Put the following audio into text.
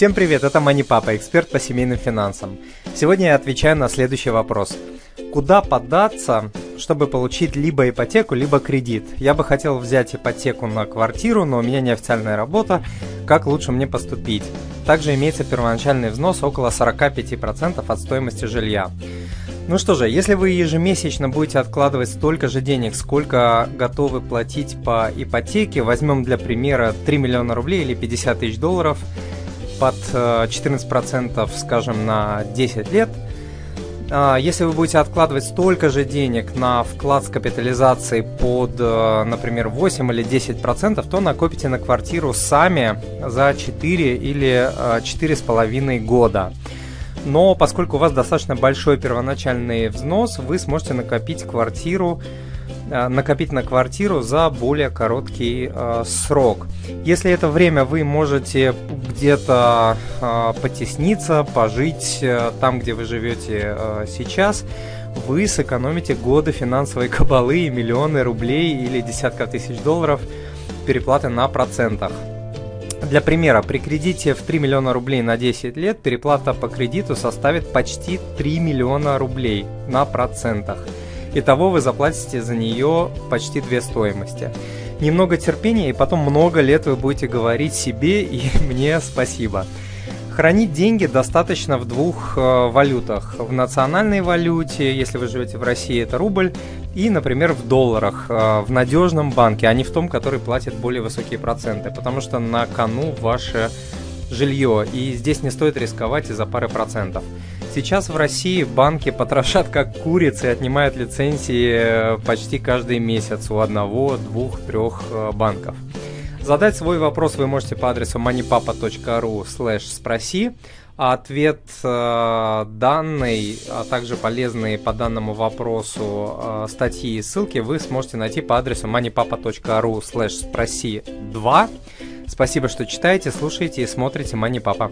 Всем привет, это Мани Папа, эксперт по семейным финансам. Сегодня я отвечаю на следующий вопрос. Куда податься, чтобы получить либо ипотеку, либо кредит? Я бы хотел взять ипотеку на квартиру, но у меня неофициальная работа. Как лучше мне поступить? Также имеется первоначальный взнос около 45% от стоимости жилья. Ну что же, если вы ежемесячно будете откладывать столько же денег, сколько готовы платить по ипотеке, возьмем для примера 3 миллиона рублей или 50 тысяч долларов – под 14%, э, скажем, на 10 лет. А, если вы будете откладывать столько же денег на вклад с капитализацией под, э, например, 8 или 10%, то накопите на квартиру сами за 4 или 4,5 э, года. Но поскольку у вас достаточно большой первоначальный взнос, вы сможете накопить квартиру накопить на квартиру за более короткий э, срок. Если это время вы можете где-то э, потесниться, пожить э, там, где вы живете э, сейчас, вы сэкономите годы финансовой кабалы и миллионы рублей или десятков тысяч долларов переплаты на процентах. Для примера, при кредите в 3 миллиона рублей на 10 лет переплата по кредиту составит почти 3 миллиона рублей на процентах – Итого вы заплатите за нее почти две стоимости. Немного терпения, и потом много лет вы будете говорить себе и мне спасибо. Хранить деньги достаточно в двух э, валютах. В национальной валюте, если вы живете в России, это рубль, и, например, в долларах, э, в надежном банке, а не в том, который платит более высокие проценты, потому что на кону ваше жилье, и здесь не стоит рисковать из-за пары процентов. Сейчас в России банки потрошат как курицы и отнимают лицензии э, почти каждый месяц у одного, двух, трех э, банков. Задать свой вопрос вы можете по адресу moneypapa.ru slash спроси. А ответ э, данный, а также полезные по данному вопросу э, статьи и ссылки вы сможете найти по адресу moneypapa.ru slash спроси 2. Спасибо, что читаете, слушаете и смотрите Money Papa.